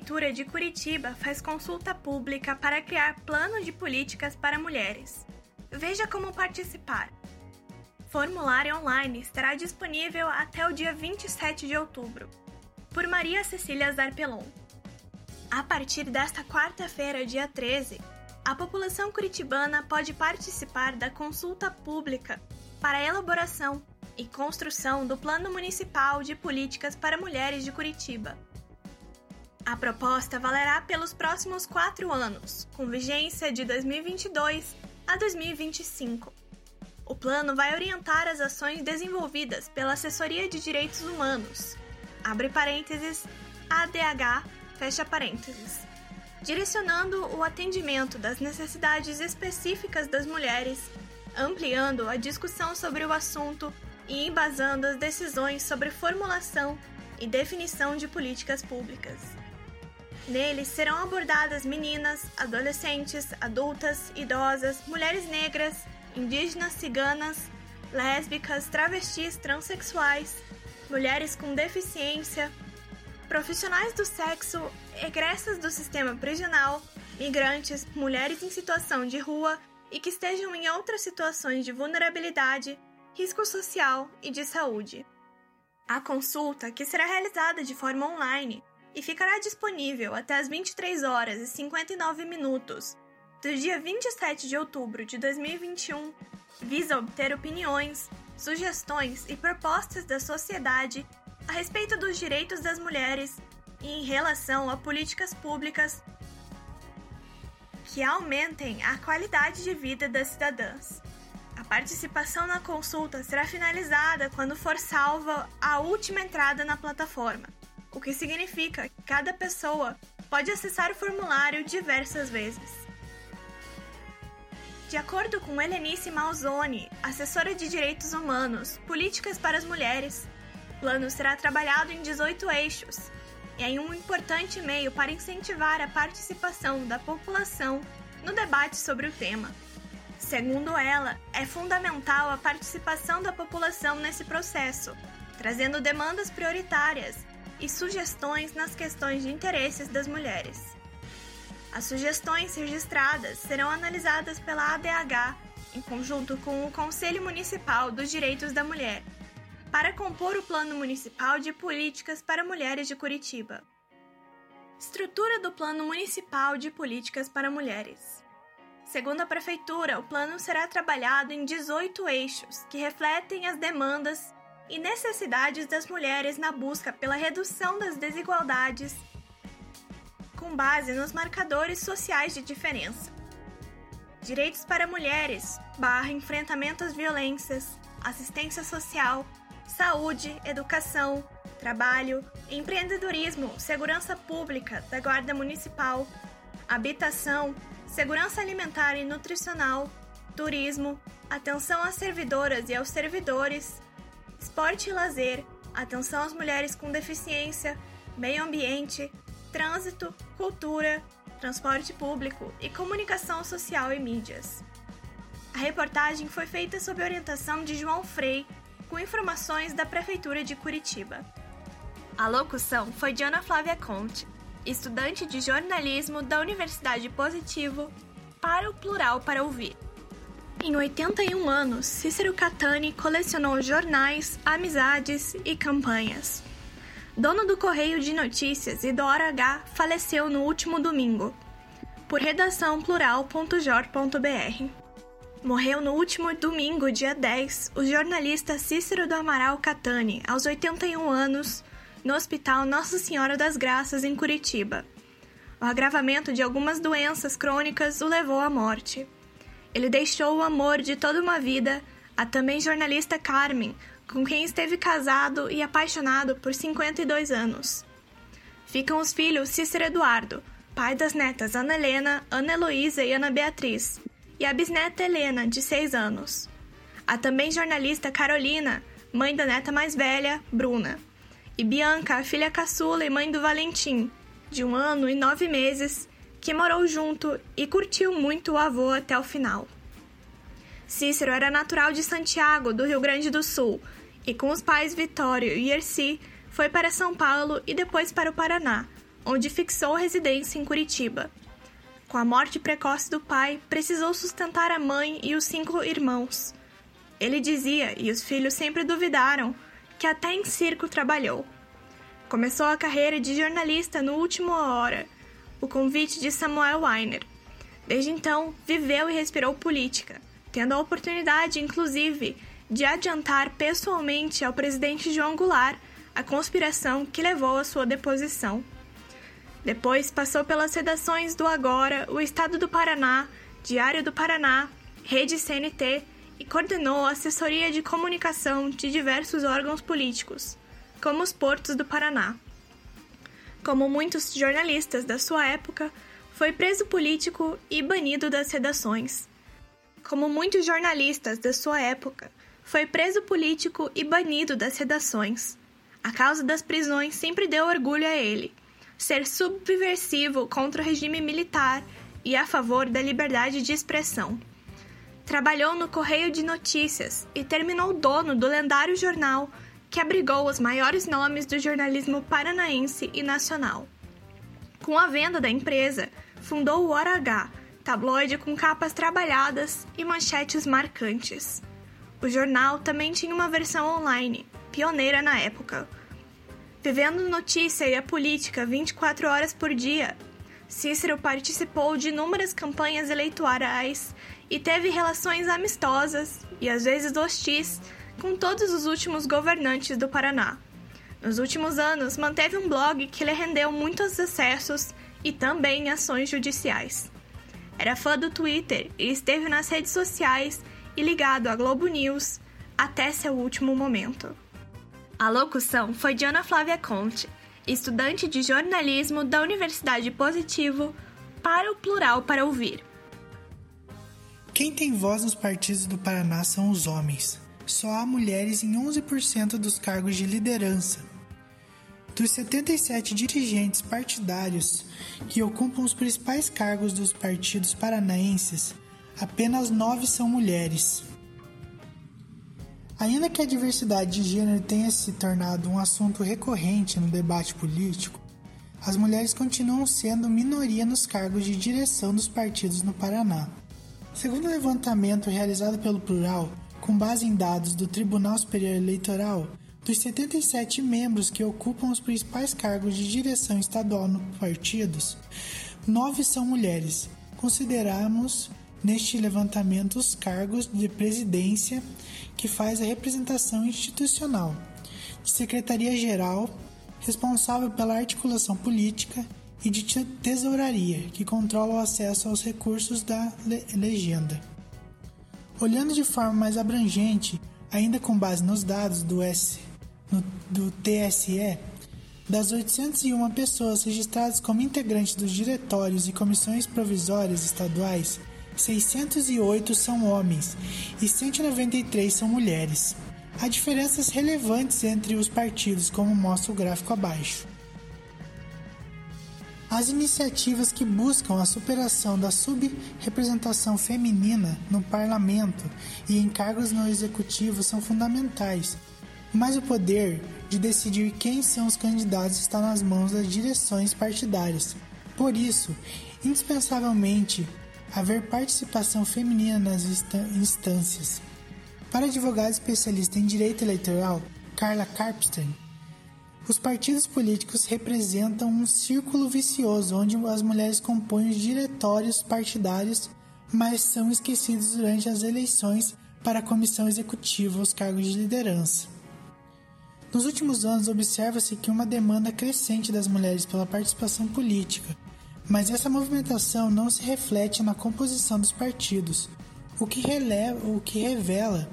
Prefeitura de Curitiba faz consulta pública para criar plano de políticas para mulheres. Veja como participar. Formulário online estará disponível até o dia 27 de outubro. Por Maria Cecília Zarpelon. A partir desta quarta-feira, dia 13, a população curitibana pode participar da consulta pública para a elaboração e construção do Plano Municipal de Políticas para Mulheres de Curitiba. A proposta valerá pelos próximos quatro anos, com vigência de 2022 a 2025. O plano vai orientar as ações desenvolvidas pela Assessoria de Direitos Humanos, abre parênteses, ADH, fecha parênteses, direcionando o atendimento das necessidades específicas das mulheres, ampliando a discussão sobre o assunto e embasando as decisões sobre formulação e definição de políticas públicas. Neles serão abordadas meninas, adolescentes, adultas, idosas, mulheres negras, indígenas, ciganas, lésbicas, travestis, transexuais, mulheres com deficiência, profissionais do sexo, egressas do sistema prisional, migrantes, mulheres em situação de rua e que estejam em outras situações de vulnerabilidade, risco social e de saúde. A consulta, que será realizada de forma online e ficará disponível até as 23 horas e 59 minutos do dia 27 de outubro de 2021, visa obter opiniões, sugestões e propostas da sociedade a respeito dos direitos das mulheres e em relação a políticas públicas que aumentem a qualidade de vida das cidadãs. A participação na consulta será finalizada quando for salva a última entrada na plataforma, o que significa que cada pessoa pode acessar o formulário diversas vezes. De acordo com Helenice Malzoni, assessora de Direitos Humanos, Políticas para as Mulheres, o plano será trabalhado em 18 eixos e é um importante meio para incentivar a participação da população no debate sobre o tema. Segundo ela, é fundamental a participação da população nesse processo, trazendo demandas prioritárias e sugestões nas questões de interesses das mulheres. As sugestões registradas serão analisadas pela ADH em conjunto com o Conselho Municipal dos Direitos da Mulher, para compor o Plano Municipal de Políticas para Mulheres de Curitiba. Estrutura do Plano Municipal de Políticas para Mulheres. Segundo a Prefeitura, o plano será trabalhado em 18 eixos que refletem as demandas e necessidades das mulheres na busca pela redução das desigualdades com base nos marcadores sociais de diferença. Direitos para mulheres, barra enfrentamento às violências, assistência social, saúde, educação, trabalho, empreendedorismo, segurança pública da Guarda Municipal, habitação, segurança alimentar e nutricional, turismo, atenção às servidoras e aos servidores, esporte e lazer, atenção às mulheres com deficiência, meio ambiente, trânsito, cultura, transporte público e comunicação social e mídias. A reportagem foi feita sob orientação de João Frei, com informações da Prefeitura de Curitiba. A locução foi de Ana Flávia Conte, estudante de jornalismo da Universidade Positivo, para o Plural para Ouvir. Em 81 anos, Cícero Catani colecionou jornais, amizades e campanhas dono do Correio de Notícias e do Hora H, faleceu no último domingo. Por redação plural.jor.br. Morreu no último domingo, dia 10, o jornalista Cícero do Amaral Catani, aos 81 anos, no Hospital Nossa Senhora das Graças, em Curitiba. O agravamento de algumas doenças crônicas o levou à morte. Ele deixou o amor de toda uma vida, a também jornalista Carmen, com quem esteve casado e apaixonado por 52 anos. Ficam os filhos Cícero Eduardo, pai das netas Ana Helena, Ana Heloísa e Ana Beatriz, e a bisneta Helena, de 6 anos. A também jornalista Carolina, mãe da neta mais velha, Bruna, e Bianca, a filha caçula e mãe do Valentim, de um ano e nove meses, que morou junto e curtiu muito o avô até o final. Cícero era natural de Santiago, do Rio Grande do Sul, e com os pais Vitório e Erci, foi para São Paulo e depois para o Paraná, onde fixou residência em Curitiba. Com a morte precoce do pai, precisou sustentar a mãe e os cinco irmãos. Ele dizia, e os filhos sempre duvidaram, que até em circo trabalhou. Começou a carreira de jornalista no Último Hora, o convite de Samuel Weiner. Desde então, viveu e respirou política, tendo a oportunidade, inclusive, de adiantar pessoalmente ao presidente João Goulart a conspiração que levou à sua deposição. Depois passou pelas redações do Agora, o Estado do Paraná, Diário do Paraná, Rede CNT e coordenou a assessoria de comunicação de diversos órgãos políticos como os portos do Paraná. Como muitos jornalistas da sua época, foi preso político e banido das redações. Como muitos jornalistas da sua época, foi preso político e banido das redações. A causa das prisões sempre deu orgulho a ele, ser subversivo contra o regime militar e a favor da liberdade de expressão. Trabalhou no Correio de Notícias e terminou dono do lendário jornal que abrigou os maiores nomes do jornalismo paranaense e nacional. Com a venda da empresa, fundou o Hora H, tabloide com capas trabalhadas e manchetes marcantes. O jornal também tinha uma versão online, pioneira na época. Vivendo notícia e a política 24 horas por dia, Cícero participou de inúmeras campanhas eleitorais e teve relações amistosas e às vezes hostis com todos os últimos governantes do Paraná. Nos últimos anos, manteve um blog que lhe rendeu muitos acessos e também ações judiciais. Era fã do Twitter e esteve nas redes sociais e ligado à Globo News até seu último momento. A locução foi de Ana Flávia Conte, estudante de jornalismo da Universidade Positivo, para o Plural para Ouvir. Quem tem voz nos partidos do Paraná são os homens só há mulheres em 11% dos cargos de liderança. Dos 77 dirigentes partidários que ocupam os principais cargos dos partidos paranaenses, apenas nove são mulheres. Ainda que a diversidade de gênero tenha se tornado um assunto recorrente no debate político, as mulheres continuam sendo minoria nos cargos de direção dos partidos no Paraná. Segundo o levantamento realizado pelo Plural, com base em dados do Tribunal Superior Eleitoral, dos 77 membros que ocupam os principais cargos de direção estadual no partidos, nove são mulheres. Consideramos neste levantamento os cargos de presidência que faz a representação institucional, de secretaria-geral, responsável pela articulação política, e de tesouraria, que controla o acesso aos recursos da legenda. Olhando de forma mais abrangente, ainda com base nos dados do, S, no, do TSE, das 801 pessoas registradas como integrantes dos diretórios e comissões provisórias estaduais, 608 são homens e 193 são mulheres. Há diferenças relevantes entre os partidos, como mostra o gráfico abaixo. As iniciativas que buscam a superação da subrepresentação feminina no parlamento e em cargos no executivo são fundamentais, mas o poder de decidir quem são os candidatos está nas mãos das direções partidárias. Por isso, indispensavelmente haver participação feminina nas instâncias. Para advogada especialista em direito eleitoral, Carla Carpstein, os partidos políticos representam um círculo vicioso onde as mulheres compõem os diretórios partidários, mas são esquecidos durante as eleições para a comissão executiva os cargos de liderança. Nos últimos anos, observa-se que uma demanda crescente das mulheres pela participação política, mas essa movimentação não se reflete na composição dos partidos, o que, releva, o que revela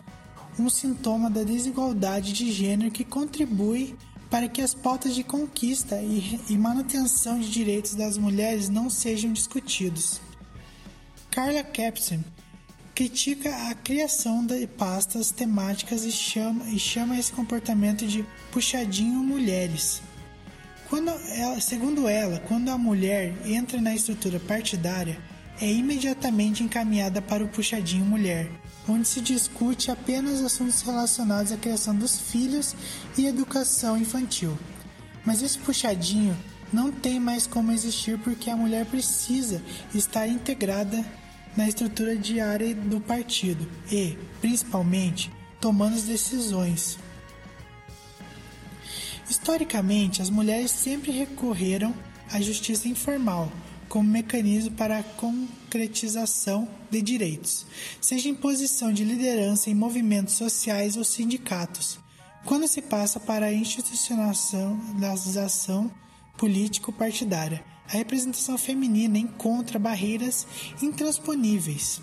um sintoma da desigualdade de gênero que contribui para que as pautas de conquista e, manutenção de direitos das mulheres não sejam discutidos. Carla Capson critica a criação de pastas temáticas e chama, e chama esse comportamento de puxadinho mulheres. Ela, segundo ela, quando a mulher entra na estrutura partidária, é imediatamente encaminhada para o puxadinho mulher, onde se discute apenas assuntos relacionados à criação dos filhos e educação infantil. Mas esse puxadinho não tem mais como existir porque a mulher precisa estar integrada na estrutura diária do partido e, principalmente, tomando as decisões. Historicamente, as mulheres sempre recorreram à justiça informal como mecanismo para a concretização de direitos, seja em posição de liderança em movimentos sociais ou sindicatos, quando se passa para a institucionalização político-partidária. A representação feminina encontra barreiras intransponíveis.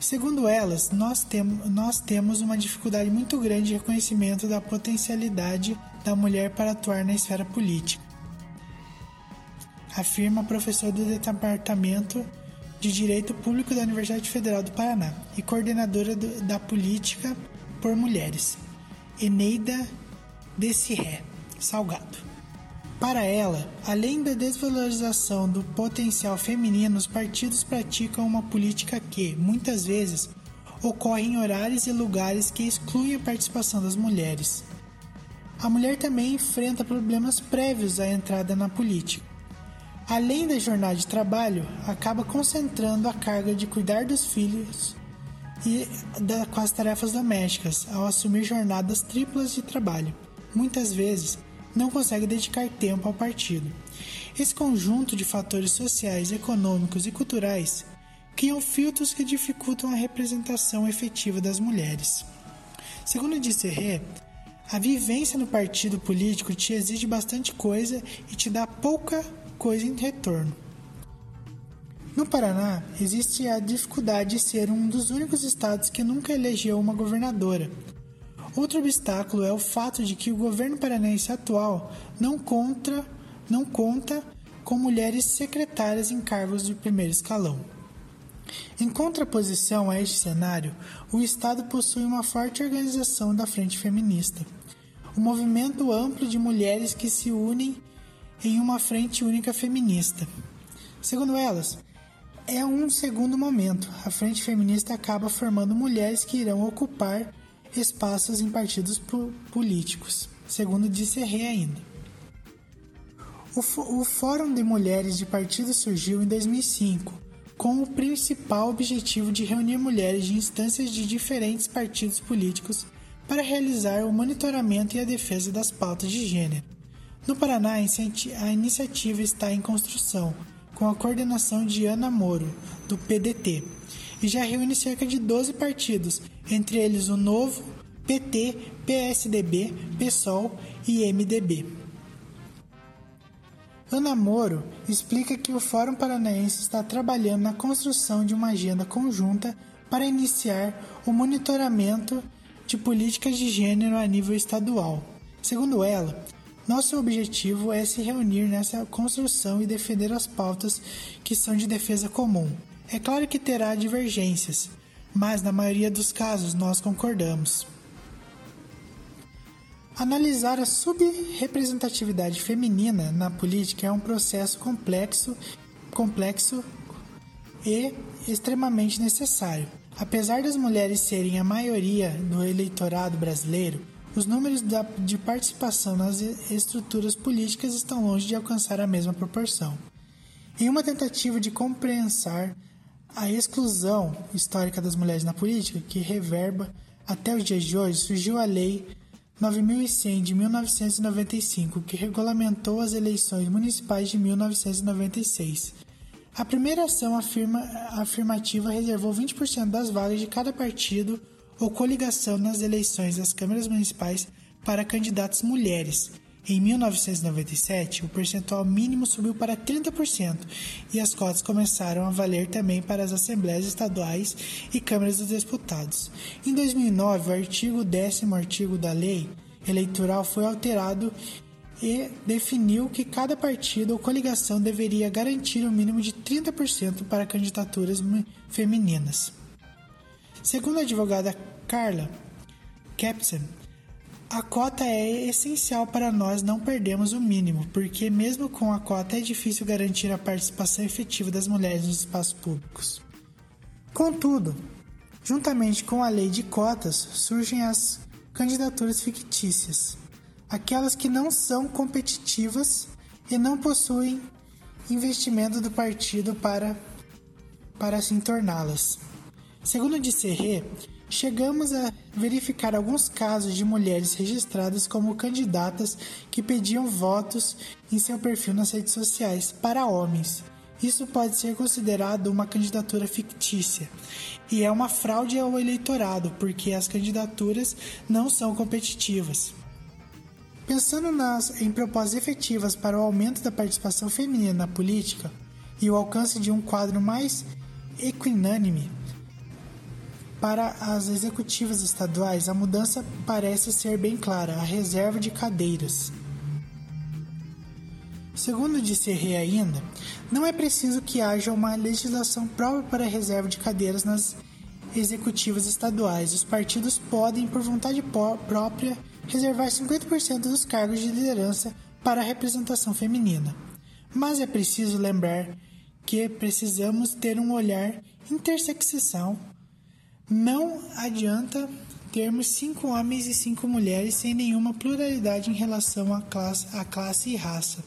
Segundo elas, nós, tem, nós temos uma dificuldade muito grande de reconhecimento da potencialidade da mulher para atuar na esfera política afirma professor do Departamento de Direito Público da Universidade Federal do Paraná e coordenadora do, da Política por Mulheres, Eneida Desiré Salgado. Para ela, além da desvalorização do potencial feminino, os partidos praticam uma política que, muitas vezes, ocorre em horários e lugares que excluem a participação das mulheres. A mulher também enfrenta problemas prévios à entrada na política, além da jornada de trabalho, acaba concentrando a carga de cuidar dos filhos e da, com as tarefas domésticas ao assumir jornadas triplas de trabalho. Muitas vezes não consegue dedicar tempo ao partido. Esse conjunto de fatores sociais, econômicos e culturais criam filtros que dificultam a representação efetiva das mulheres. Segundo Disserré, a vivência no partido político te exige bastante coisa e te dá pouca coisa em retorno. No Paraná, existe a dificuldade de ser um dos únicos estados que nunca elegeu uma governadora. Outro obstáculo é o fato de que o governo paranaense atual não conta, não conta com mulheres secretárias em cargos de primeiro escalão. Em contraposição a este cenário, o Estado possui uma forte organização da Frente Feminista, um movimento amplo de mulheres que se unem em uma frente única feminista. Segundo elas, é um segundo momento. A frente feminista acaba formando mulheres que irão ocupar espaços em partidos políticos, segundo disse Rê ainda. O, o Fórum de Mulheres de Partidos surgiu em 2005, com o principal objetivo de reunir mulheres de instâncias de diferentes partidos políticos para realizar o monitoramento e a defesa das pautas de gênero. No Paraná, a iniciativa está em construção, com a coordenação de Ana Moro, do PDT, e já reúne cerca de 12 partidos, entre eles o Novo, PT, PSDB, PSOL e MDB. Ana Moro explica que o Fórum Paranaense está trabalhando na construção de uma agenda conjunta para iniciar o monitoramento de políticas de gênero a nível estadual. Segundo ela, nosso objetivo é se reunir nessa construção e defender as pautas que são de defesa comum. É claro que terá divergências, mas na maioria dos casos nós concordamos. Analisar a subrepresentatividade feminina na política é um processo complexo, complexo e extremamente necessário. Apesar das mulheres serem a maioria do eleitorado brasileiro, os números de participação nas estruturas políticas estão longe de alcançar a mesma proporção. Em uma tentativa de compreensar a exclusão histórica das mulheres na política, que reverba até os dias de hoje, surgiu a Lei 9100 de 1995, que regulamentou as eleições municipais de 1996. A primeira ação afirma, afirmativa reservou 20% das vagas de cada partido ou coligação nas eleições das câmaras municipais para candidatas mulheres. Em 1997, o percentual mínimo subiu para 30% e as cotas começaram a valer também para as assembleias estaduais e câmaras dos deputados. Em 2009, o artigo 10 artigo da lei eleitoral foi alterado e definiu que cada partido ou coligação deveria garantir um mínimo de 30% para candidaturas femininas. Segundo a advogada Carla Kepsen, a cota é essencial para nós não perdermos o mínimo, porque mesmo com a cota é difícil garantir a participação efetiva das mulheres nos espaços públicos. Contudo, juntamente com a lei de cotas, surgem as candidaturas fictícias, aquelas que não são competitivas e não possuem investimento do partido para, para se torná-las. Segundo Disserré, chegamos a verificar alguns casos de mulheres registradas como candidatas que pediam votos em seu perfil nas redes sociais para homens. Isso pode ser considerado uma candidatura fictícia e é uma fraude ao eleitorado, porque as candidaturas não são competitivas. Pensando nas, em propostas efetivas para o aumento da participação feminina na política e o alcance de um quadro mais equinânime, para as executivas estaduais, a mudança parece ser bem clara: a reserva de cadeiras. Segundo disse Rei ainda, não é preciso que haja uma legislação própria para a reserva de cadeiras nas executivas estaduais. Os partidos podem, por vontade própria, reservar 50% dos cargos de liderança para a representação feminina. Mas é preciso lembrar que precisamos ter um olhar intersecção não adianta termos cinco homens e cinco mulheres sem nenhuma pluralidade em relação à classe, à classe e raça.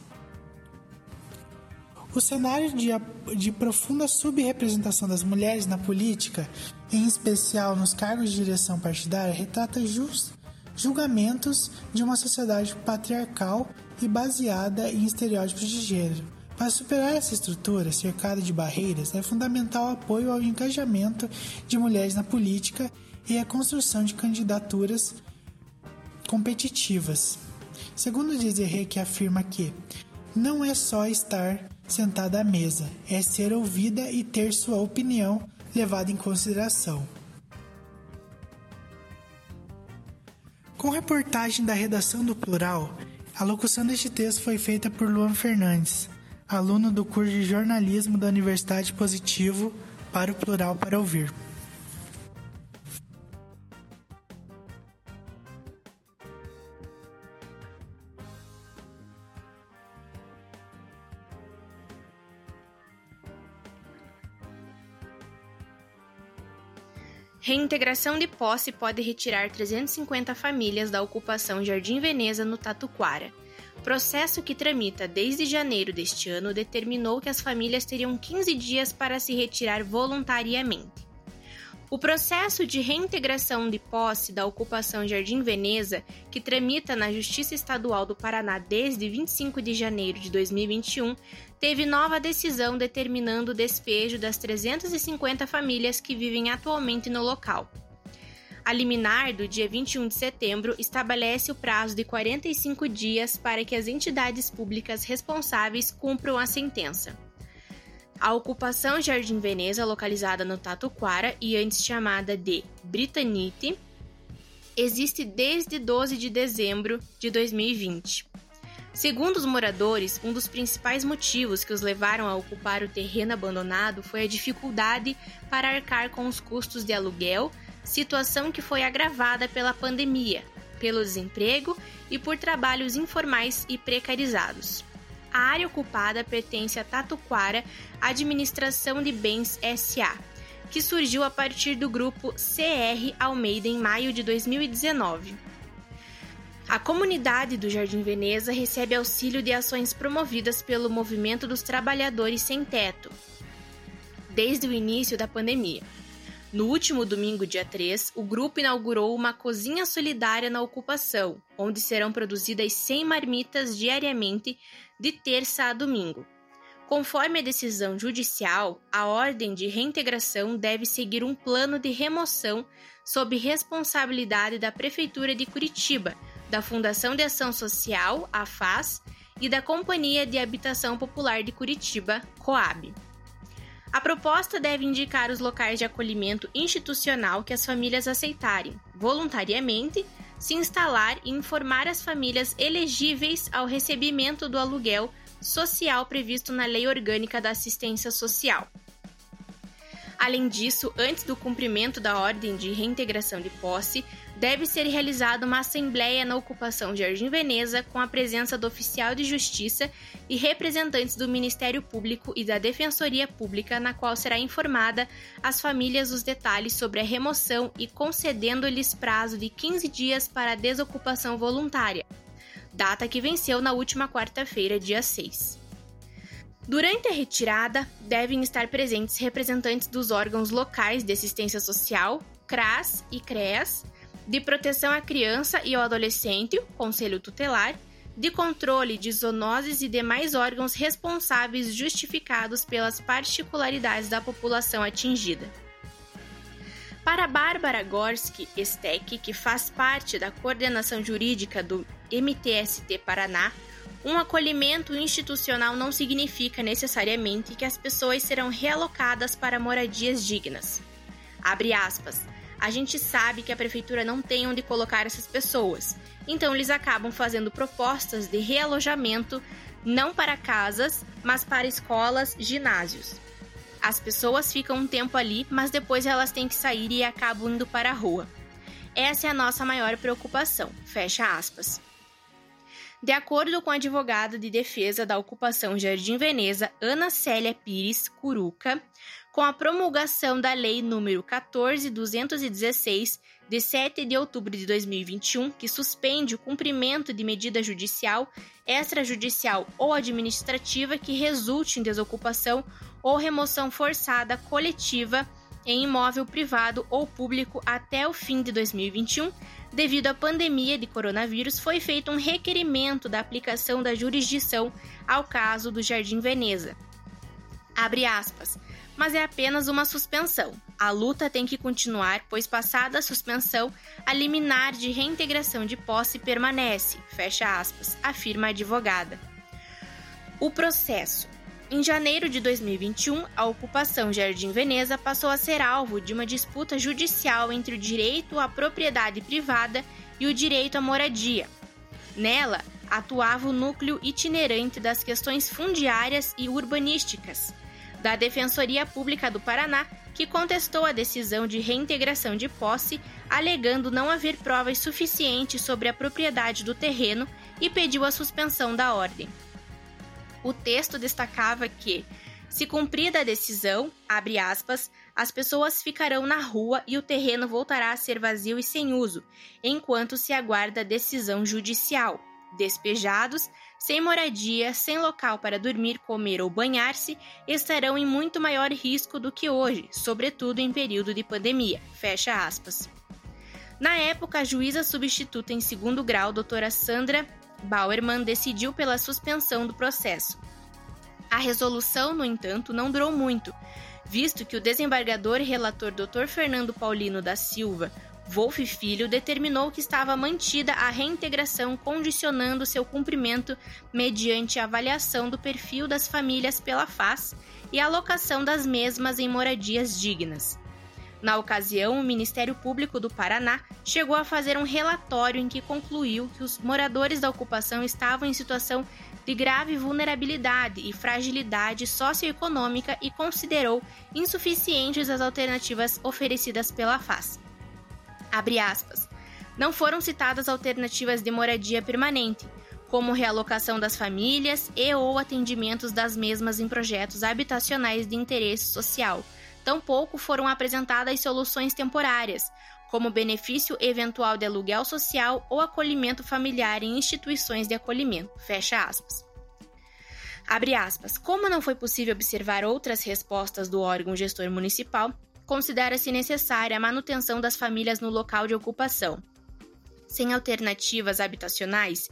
O cenário de, de profunda subrepresentação das mulheres na política, em especial nos cargos de direção partidária, retrata just, julgamentos de uma sociedade patriarcal e baseada em estereótipos de gênero para superar essa estrutura cercada de barreiras, é fundamental o apoio ao engajamento de mulheres na política e a construção de candidaturas competitivas. Segundo Desirê, que afirma que não é só estar sentada à mesa, é ser ouvida e ter sua opinião levada em consideração. Com reportagem da redação do Plural, a locução deste texto foi feita por Luan Fernandes aluno do curso de jornalismo da Universidade Positivo, para o Plural para Ouvir. Reintegração de posse pode retirar 350 famílias da ocupação Jardim Veneza no Tatuquara. Processo que tramita desde janeiro deste ano determinou que as famílias teriam 15 dias para se retirar voluntariamente. O processo de reintegração de posse da ocupação Jardim Veneza, que tramita na Justiça Estadual do Paraná desde 25 de janeiro de 2021, teve nova decisão determinando o despejo das 350 famílias que vivem atualmente no local. A liminar do dia 21 de setembro estabelece o prazo de 45 dias para que as entidades públicas responsáveis cumpram a sentença. A ocupação Jardim Veneza, localizada no Tatuquara e antes chamada de Britanite, existe desde 12 de dezembro de 2020. Segundo os moradores, um dos principais motivos que os levaram a ocupar o terreno abandonado foi a dificuldade para arcar com os custos de aluguel, situação que foi agravada pela pandemia, pelo desemprego e por trabalhos informais e precarizados. A área ocupada pertence à Tatuquara Administração de Bens SA, que surgiu a partir do grupo CR Almeida em maio de 2019. A comunidade do Jardim Veneza recebe auxílio de ações promovidas pelo Movimento dos Trabalhadores Sem Teto desde o início da pandemia. No último domingo, dia 3, o grupo inaugurou uma cozinha solidária na ocupação, onde serão produzidas 100 marmitas diariamente, de terça a domingo. Conforme a decisão judicial, a ordem de reintegração deve seguir um plano de remoção sob responsabilidade da Prefeitura de Curitiba, da Fundação de Ação Social, a FAS, e da Companhia de Habitação Popular de Curitiba, COAB. A proposta deve indicar os locais de acolhimento institucional que as famílias aceitarem, voluntariamente, se instalar e informar as famílias elegíveis ao recebimento do aluguel social previsto na Lei Orgânica da Assistência Social. Além disso, antes do cumprimento da ordem de reintegração de posse, deve ser realizada uma assembleia na ocupação Jardim Veneza com a presença do oficial de justiça e representantes do Ministério Público e da Defensoria Pública, na qual será informada às famílias os detalhes sobre a remoção e concedendo-lhes prazo de 15 dias para a desocupação voluntária, data que venceu na última quarta-feira, dia 6. Durante a retirada, devem estar presentes representantes dos órgãos locais de assistência social, CRAS e CREAS, de proteção à criança e ao adolescente, Conselho Tutelar, de controle de zoonoses e demais órgãos responsáveis justificados pelas particularidades da população atingida. Para Bárbara Gorski Stek, que faz parte da coordenação jurídica do MTST Paraná, um acolhimento institucional não significa necessariamente que as pessoas serão realocadas para moradias dignas. Abre aspas. A gente sabe que a prefeitura não tem onde colocar essas pessoas, então eles acabam fazendo propostas de realojamento não para casas, mas para escolas, ginásios. As pessoas ficam um tempo ali, mas depois elas têm que sair e acabam indo para a rua. Essa é a nossa maior preocupação. Fecha aspas. De acordo com a advogada de defesa da ocupação Jardim Veneza, Ana Célia Pires Curuca, com a promulgação da Lei nº 14216, de 7 de outubro de 2021, que suspende o cumprimento de medida judicial, extrajudicial ou administrativa que resulte em desocupação ou remoção forçada coletiva em imóvel privado ou público até o fim de 2021, devido à pandemia de coronavírus, foi feito um requerimento da aplicação da jurisdição ao caso do Jardim Veneza. Abre aspas. Mas é apenas uma suspensão. A luta tem que continuar, pois passada a suspensão, a liminar de reintegração de posse permanece, fecha aspas, afirma a advogada. O processo em janeiro de 2021, a ocupação Jardim Veneza passou a ser alvo de uma disputa judicial entre o direito à propriedade privada e o direito à moradia. Nela, atuava o núcleo itinerante das questões fundiárias e urbanísticas da Defensoria Pública do Paraná, que contestou a decisão de reintegração de posse, alegando não haver provas suficientes sobre a propriedade do terreno e pediu a suspensão da ordem. O texto destacava que, se cumprida a decisão, abre aspas, as pessoas ficarão na rua e o terreno voltará a ser vazio e sem uso, enquanto se aguarda a decisão judicial. Despejados, sem moradia, sem local para dormir, comer ou banhar-se, estarão em muito maior risco do que hoje, sobretudo em período de pandemia. Fecha aspas. Na época, a juíza substituta em segundo grau, doutora Sandra Bauerman decidiu pela suspensão do processo. A resolução, no entanto, não durou muito, visto que o desembargador e relator Dr. Fernando Paulino da Silva, Wolf Filho, determinou que estava mantida a reintegração, condicionando seu cumprimento mediante a avaliação do perfil das famílias pela FAS e alocação das mesmas em moradias dignas. Na ocasião, o Ministério Público do Paraná chegou a fazer um relatório em que concluiu que os moradores da ocupação estavam em situação de grave vulnerabilidade e fragilidade socioeconômica e considerou insuficientes as alternativas oferecidas pela FAS. Abre aspas. Não foram citadas alternativas de moradia permanente, como realocação das famílias e ou atendimentos das mesmas em projetos habitacionais de interesse social tampouco foram apresentadas soluções temporárias, como benefício eventual de aluguel social ou acolhimento familiar em instituições de acolhimento. Fecha aspas. Abre aspas. Como não foi possível observar outras respostas do órgão gestor municipal, considera-se necessária a manutenção das famílias no local de ocupação. Sem alternativas habitacionais,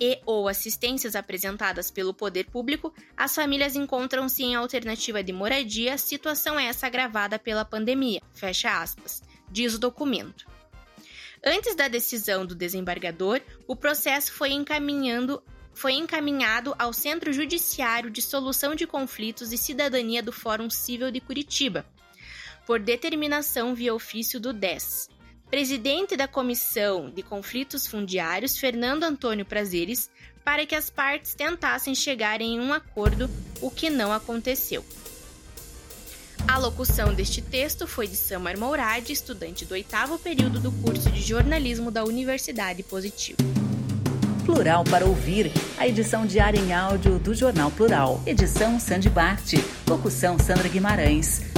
e ou assistências apresentadas pelo poder público, as famílias encontram-se em alternativa de moradia, situação essa agravada pela pandemia. Fecha aspas, diz o documento. Antes da decisão do desembargador, o processo foi encaminhando foi encaminhado ao Centro Judiciário de Solução de Conflitos e Cidadania do Fórum Civil de Curitiba, por determinação via ofício do DES. Presidente da Comissão de Conflitos Fundiários, Fernando Antônio Prazeres, para que as partes tentassem chegar em um acordo, o que não aconteceu. A locução deste texto foi de Samar Mourad, estudante do oitavo período do curso de jornalismo da Universidade Positivo. Plural para ouvir, a edição diária em áudio do Jornal Plural. Edição Sandy Bart. Locução Sandra Guimarães.